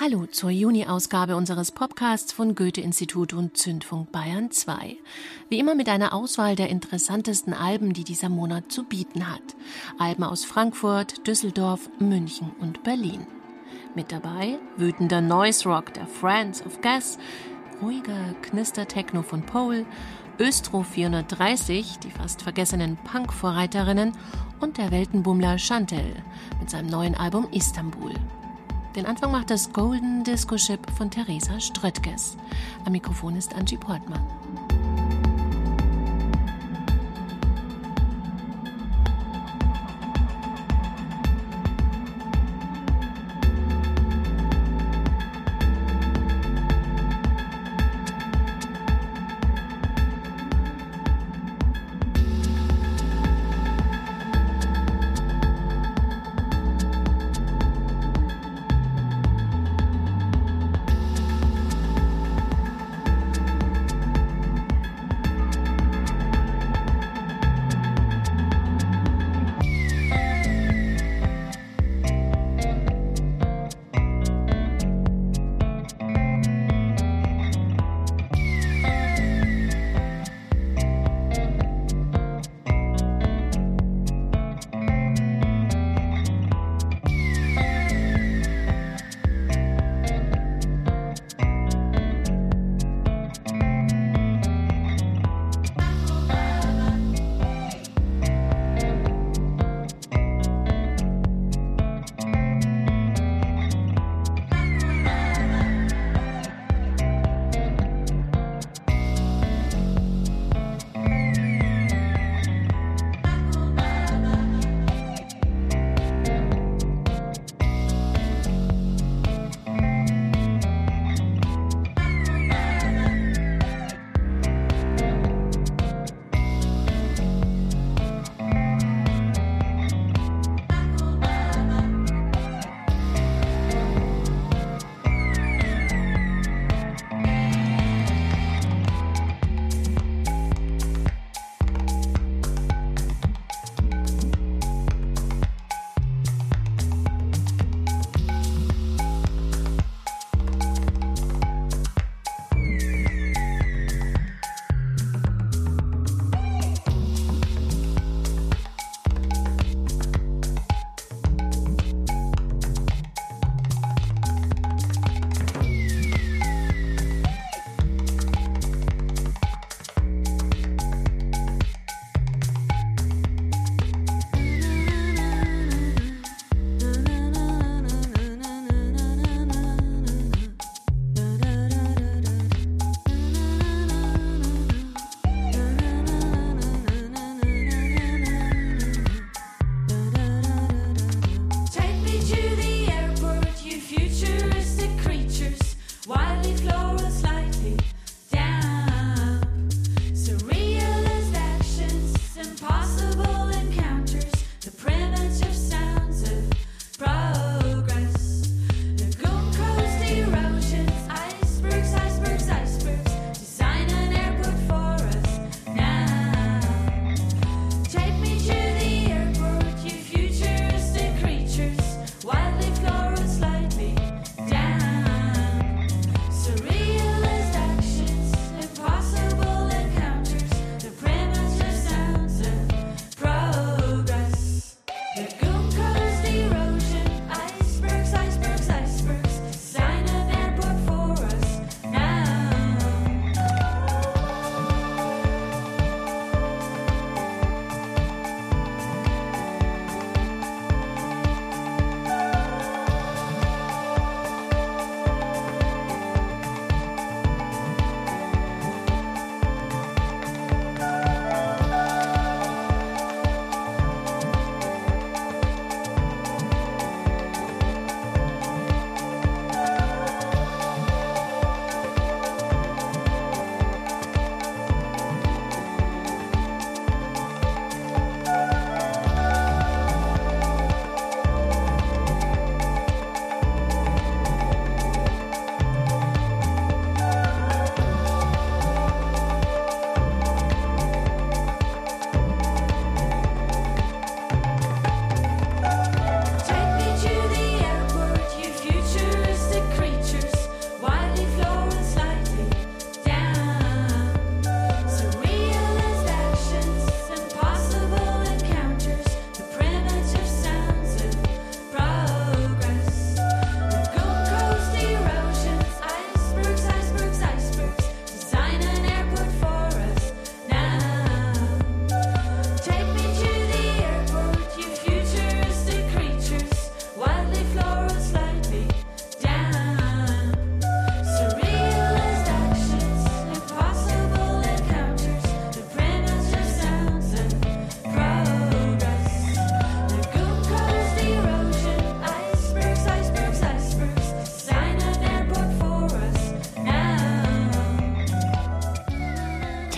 Hallo zur Juni-Ausgabe unseres Podcasts von Goethe-Institut und Zündfunk Bayern 2. Wie immer mit einer Auswahl der interessantesten Alben, die dieser Monat zu bieten hat. Alben aus Frankfurt, Düsseldorf, München und Berlin. Mit dabei wütender Noise Rock der Friends of Gas, ruhiger Knister-Techno von Pole, Östro 430, die fast vergessenen Punk-Vorreiterinnen und der Weltenbummler Chantel mit seinem neuen Album Istanbul. Den Anfang macht das Golden Disco Ship von Theresa Ströttges. Am Mikrofon ist Angie Portmann.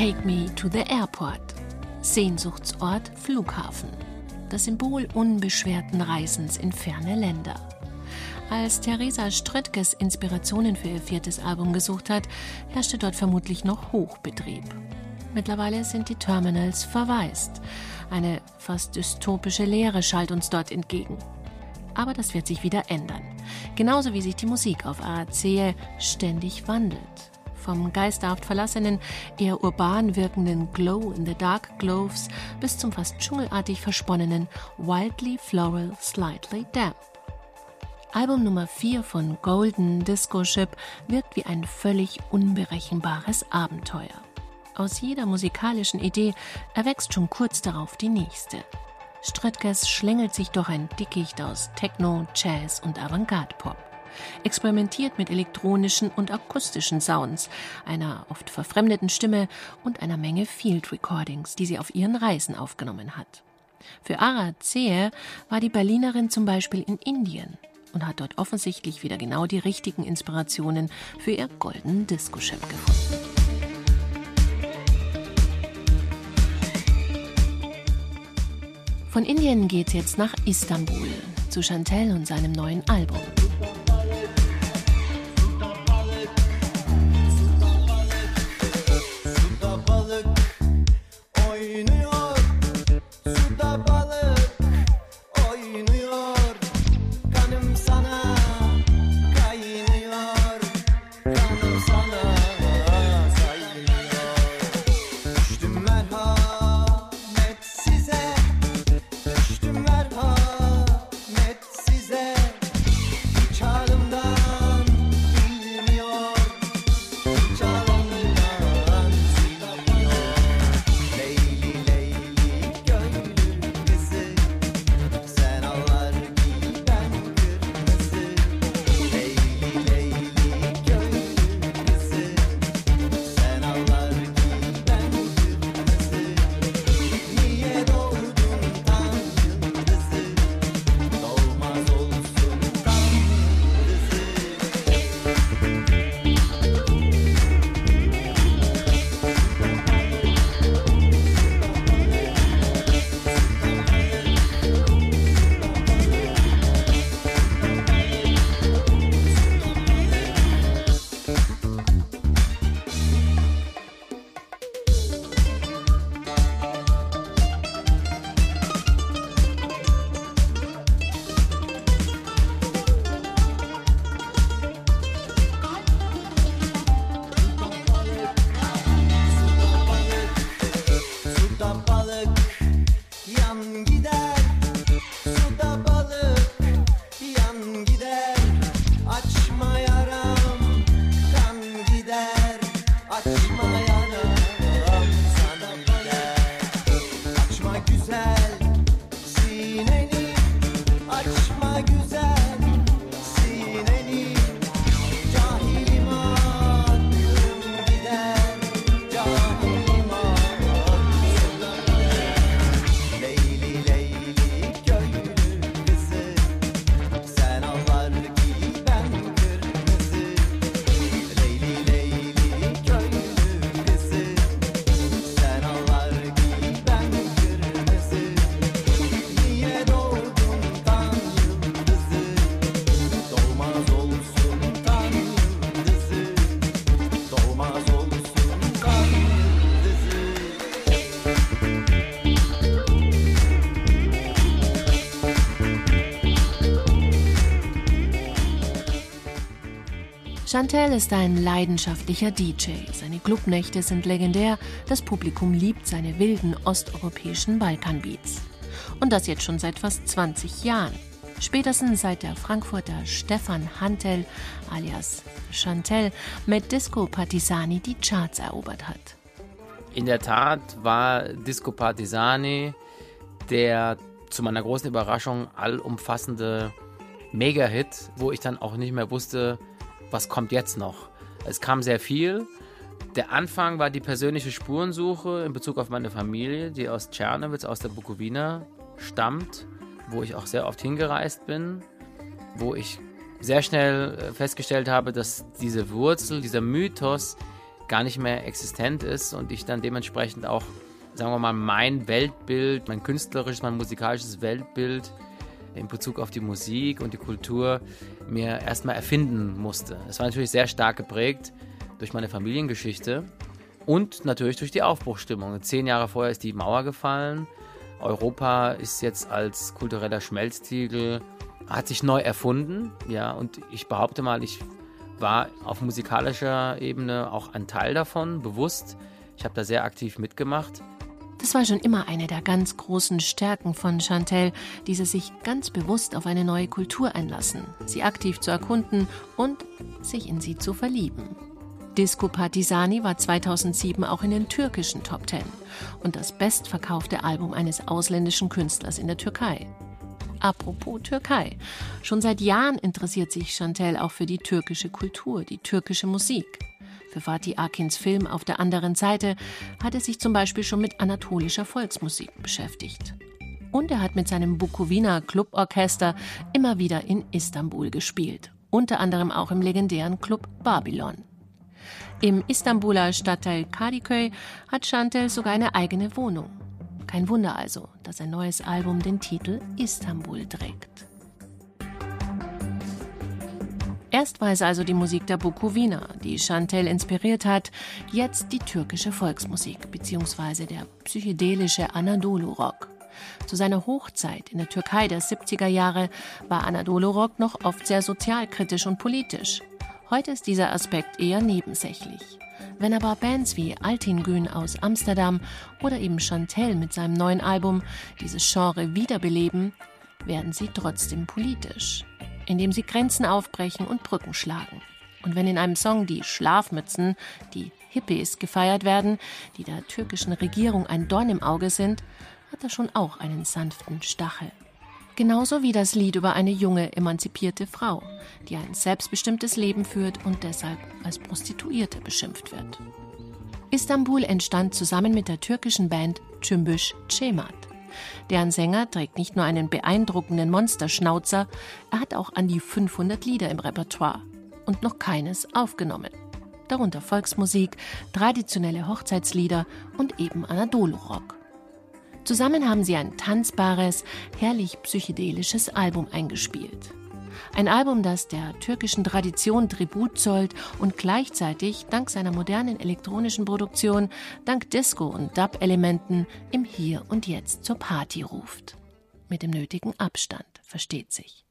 Take Me to the Airport. Sehnsuchtsort Flughafen. Das Symbol unbeschwerten Reisens in ferne Länder. Als Theresa Ströttges Inspirationen für ihr viertes Album gesucht hat, herrschte dort vermutlich noch Hochbetrieb. Mittlerweile sind die Terminals verwaist. Eine fast dystopische Leere schallt uns dort entgegen. Aber das wird sich wieder ändern. Genauso wie sich die Musik auf AAC ständig wandelt. Vom geisterhaft verlassenen, eher urban wirkenden Glow in the Dark Gloves bis zum fast dschungelartig versponnenen Wildly Floral Slightly Damp. Album Nummer 4 von Golden Disco Ship wirkt wie ein völlig unberechenbares Abenteuer. Aus jeder musikalischen Idee erwächst schon kurz darauf die nächste. Ströttges schlängelt sich durch ein Dickicht aus Techno, Jazz und Avantgarde-Pop. Experimentiert mit elektronischen und akustischen Sounds, einer oft verfremdeten Stimme und einer Menge Field Recordings, die sie auf ihren Reisen aufgenommen hat. Für Ara Zehe war die Berlinerin zum Beispiel in Indien und hat dort offensichtlich wieder genau die richtigen Inspirationen für ihr Golden Disco-Chef gefunden. Von Indien geht's jetzt nach Istanbul zu Chantel und seinem neuen Album. Chantel ist ein leidenschaftlicher DJ. Seine Clubnächte sind legendär. Das Publikum liebt seine wilden osteuropäischen Balkanbeats. Und das jetzt schon seit fast 20 Jahren. Spätestens seit der Frankfurter Stefan Hantel alias Chantel mit Disco Partisani die Charts erobert hat. In der Tat war Disco Partisani der zu meiner großen Überraschung allumfassende Mega-Hit, wo ich dann auch nicht mehr wusste, was kommt jetzt noch? Es kam sehr viel. Der Anfang war die persönliche Spurensuche in Bezug auf meine Familie, die aus Tschernowitz, aus der Bukowina stammt, wo ich auch sehr oft hingereist bin, wo ich sehr schnell äh, festgestellt habe, dass diese Wurzel, dieser Mythos gar nicht mehr existent ist und ich dann dementsprechend auch, sagen wir mal, mein Weltbild, mein künstlerisches, mein musikalisches Weltbild in Bezug auf die Musik und die Kultur mir erstmal erfinden musste. Es war natürlich sehr stark geprägt durch meine Familiengeschichte und natürlich durch die Aufbruchstimmung. Zehn Jahre vorher ist die Mauer gefallen. Europa ist jetzt als kultureller Schmelztiegel, hat sich neu erfunden. Ja, und ich behaupte mal, ich war auf musikalischer Ebene auch ein Teil davon, bewusst. Ich habe da sehr aktiv mitgemacht. Das war schon immer eine der ganz großen Stärken von Chantel, diese sich ganz bewusst auf eine neue Kultur einlassen, sie aktiv zu erkunden und sich in sie zu verlieben. Disco Partisani war 2007 auch in den türkischen Top Ten und das bestverkaufte Album eines ausländischen Künstlers in der Türkei. Apropos Türkei. Schon seit Jahren interessiert sich Chantel auch für die türkische Kultur, die türkische Musik. Für Fatih Akins Film Auf der anderen Seite hat er sich zum Beispiel schon mit anatolischer Volksmusik beschäftigt. Und er hat mit seinem Bukowina Cluborchester immer wieder in Istanbul gespielt. Unter anderem auch im legendären Club Babylon. Im Istanbuler Stadtteil Kadiköy hat Chantel sogar eine eigene Wohnung. Kein Wunder also, dass sein neues Album den Titel Istanbul trägt. Erst war es also die Musik der Bukowina, die Chantel inspiriert hat, jetzt die türkische Volksmusik bzw. der psychedelische Anadolu-Rock. Zu seiner Hochzeit in der Türkei der 70er Jahre war Anadolu-Rock noch oft sehr sozialkritisch und politisch. Heute ist dieser Aspekt eher nebensächlich. Wenn aber Bands wie Altingün aus Amsterdam oder eben Chantel mit seinem neuen Album dieses Genre wiederbeleben, werden sie trotzdem politisch indem sie Grenzen aufbrechen und Brücken schlagen. Und wenn in einem Song die Schlafmützen, die Hippies gefeiert werden, die der türkischen Regierung ein Dorn im Auge sind, hat er schon auch einen sanften Stachel. Genauso wie das Lied über eine junge, emanzipierte Frau, die ein selbstbestimmtes Leben führt und deshalb als Prostituierte beschimpft wird. Istanbul entstand zusammen mit der türkischen Band Cümbüş Cemat. Deren Sänger trägt nicht nur einen beeindruckenden Monsterschnauzer, er hat auch an die 500 Lieder im Repertoire und noch keines aufgenommen. Darunter Volksmusik, traditionelle Hochzeitslieder und eben Anadolu-Rock. Zusammen haben sie ein tanzbares, herrlich psychedelisches Album eingespielt. Ein Album, das der türkischen Tradition Tribut zollt und gleichzeitig dank seiner modernen elektronischen Produktion, dank Disco- und Dub-Elementen im Hier und Jetzt zur Party ruft. Mit dem nötigen Abstand, versteht sich.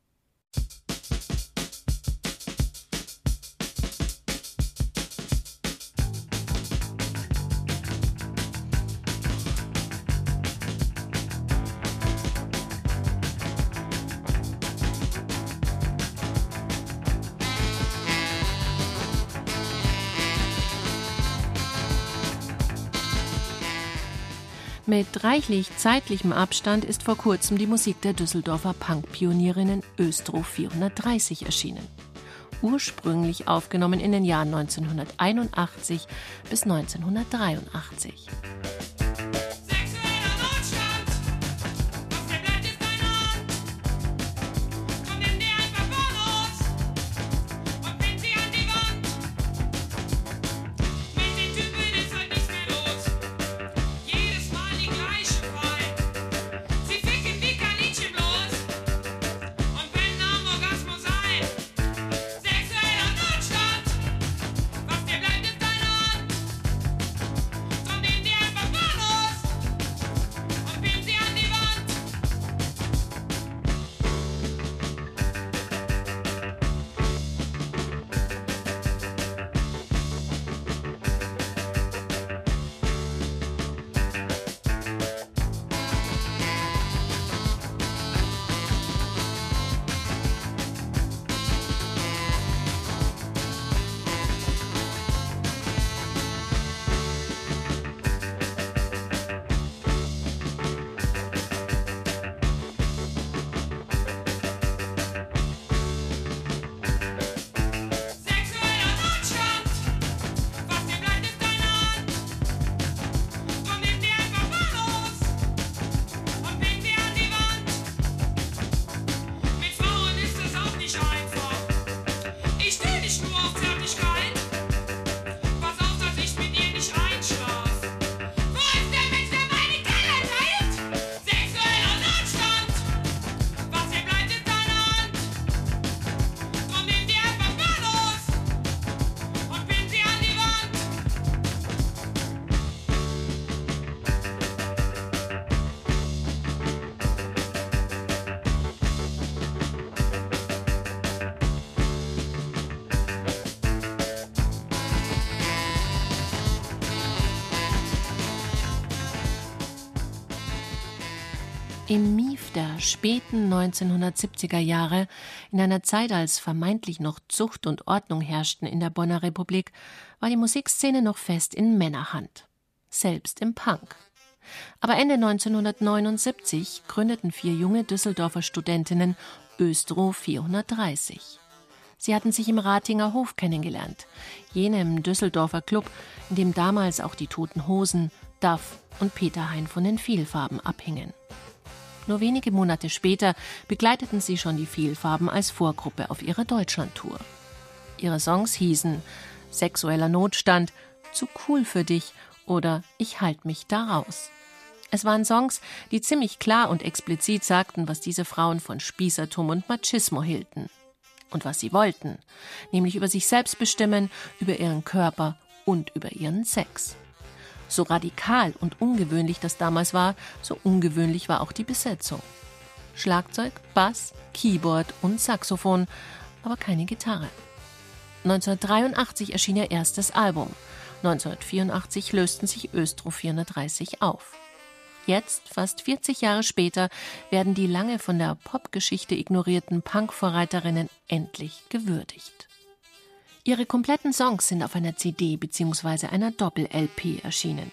Mit reichlich zeitlichem Abstand ist vor kurzem die Musik der Düsseldorfer Punk-Pionierinnen Östro 430 erschienen. Ursprünglich aufgenommen in den Jahren 1981 bis 1983. der späten 1970er Jahre, in einer Zeit, als vermeintlich noch Zucht und Ordnung herrschten in der Bonner Republik, war die Musikszene noch fest in Männerhand. Selbst im Punk. Aber Ende 1979 gründeten vier junge Düsseldorfer Studentinnen Östro 430. Sie hatten sich im Ratinger Hof kennengelernt, jenem Düsseldorfer Club, in dem damals auch die Toten Hosen, Duff und Peter Hein von den Vielfarben abhingen. Nur wenige Monate später begleiteten sie schon die Vielfarben als Vorgruppe auf ihrer Deutschlandtour. Ihre Songs hießen Sexueller Notstand, Zu cool für dich oder Ich halt mich da raus. Es waren Songs, die ziemlich klar und explizit sagten, was diese Frauen von Spießertum und Machismo hielten. Und was sie wollten, nämlich über sich selbst bestimmen, über ihren Körper und über ihren Sex. So radikal und ungewöhnlich das damals war, so ungewöhnlich war auch die Besetzung. Schlagzeug, Bass, Keyboard und Saxophon, aber keine Gitarre. 1983 erschien ihr erstes Album. 1984 lösten sich Östro 430 auf. Jetzt, fast 40 Jahre später, werden die lange von der Popgeschichte ignorierten Punk-Vorreiterinnen endlich gewürdigt. Ihre kompletten Songs sind auf einer CD bzw. einer Doppel-LP erschienen.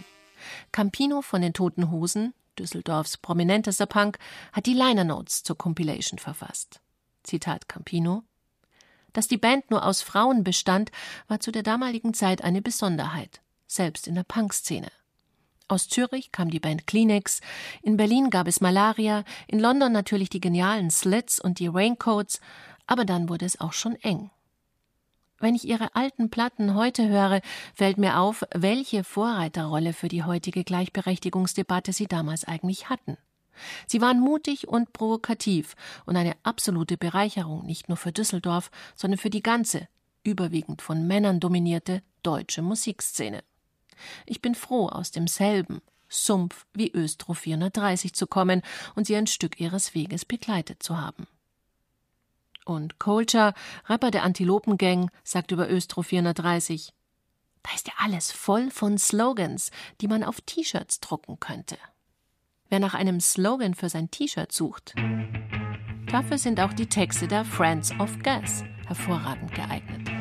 Campino von den Toten Hosen, Düsseldorfs prominentester Punk, hat die Liner Notes zur Compilation verfasst. Zitat Campino Dass die Band nur aus Frauen bestand, war zu der damaligen Zeit eine Besonderheit, selbst in der Punkszene. Aus Zürich kam die Band Kleenex, in Berlin gab es Malaria, in London natürlich die genialen Slits und die Raincoats, aber dann wurde es auch schon eng. Wenn ich Ihre alten Platten heute höre, fällt mir auf, welche Vorreiterrolle für die heutige Gleichberechtigungsdebatte Sie damals eigentlich hatten. Sie waren mutig und provokativ und eine absolute Bereicherung nicht nur für Düsseldorf, sondern für die ganze, überwiegend von Männern dominierte deutsche Musikszene. Ich bin froh, aus demselben Sumpf wie Östro 430 zu kommen und sie ein Stück ihres Weges begleitet zu haben. Und Colcher, Rapper der Antilopengang, sagt über Östro 430, da ist ja alles voll von Slogans, die man auf T-Shirts drucken könnte. Wer nach einem Slogan für sein T-Shirt sucht, dafür sind auch die Texte der Friends of Gas hervorragend geeignet.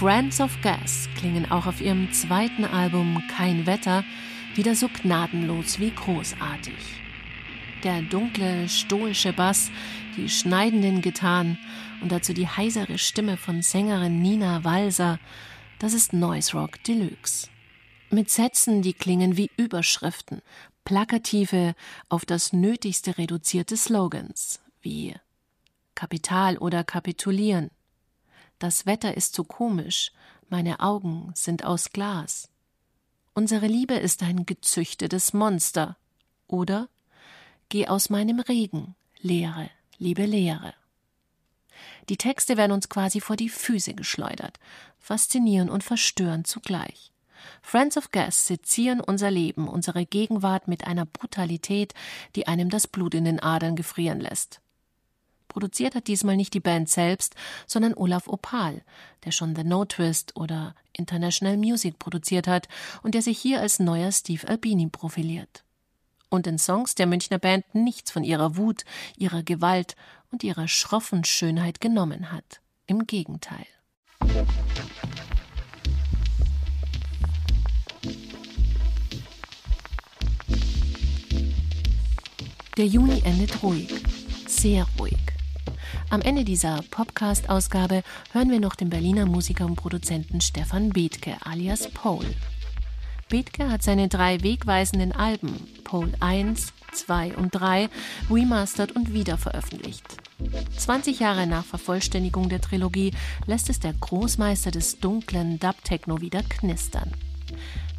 Friends of Gas klingen auch auf ihrem zweiten Album Kein Wetter wieder so gnadenlos wie großartig. Der dunkle, stoische Bass, die schneidenden Gitarren und dazu die heisere Stimme von Sängerin Nina Walser, das ist Noise Rock Deluxe. Mit Sätzen, die klingen wie Überschriften, plakative, auf das Nötigste reduzierte Slogans, wie Kapital oder kapitulieren. Das Wetter ist zu komisch, meine Augen sind aus Glas. Unsere Liebe ist ein gezüchtetes Monster. Oder Geh aus meinem Regen, Leere, liebe Leere. Die Texte werden uns quasi vor die Füße geschleudert, faszinieren und verstören zugleich. Friends of Gas sezieren unser Leben, unsere Gegenwart mit einer Brutalität, die einem das Blut in den Adern gefrieren lässt. Produziert hat diesmal nicht die Band selbst, sondern Olaf Opal, der schon The No Twist oder International Music produziert hat und der sich hier als neuer Steve Albini profiliert. Und in Songs der Münchner Band nichts von ihrer Wut, ihrer Gewalt und ihrer schroffen Schönheit genommen hat. Im Gegenteil. Der Juni endet ruhig, sehr ruhig. Am Ende dieser Podcast-Ausgabe hören wir noch den Berliner Musiker und Produzenten Stefan Bethke alias Paul. Bethke hat seine drei wegweisenden Alben, Paul 1, 2 und 3, remastert und wiederveröffentlicht. 20 Jahre nach Vervollständigung der Trilogie lässt es der Großmeister des dunklen Dub-Techno wieder knistern.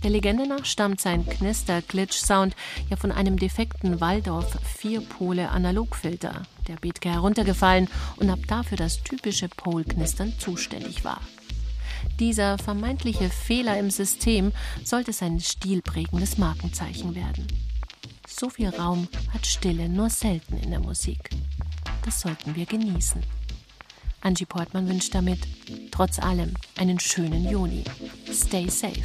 Der Legende nach stammt sein Knister-Glitch-Sound ja von einem defekten Waldorf Vierpole-Analogfilter, der Bethke heruntergefallen und ab dafür das typische Pole-Knistern zuständig war. Dieser vermeintliche Fehler im System sollte sein stilprägendes Markenzeichen werden. So viel Raum hat Stille nur selten in der Musik. Das sollten wir genießen. Angie Portman wünscht damit, trotz allem, einen schönen Juni. Stay safe.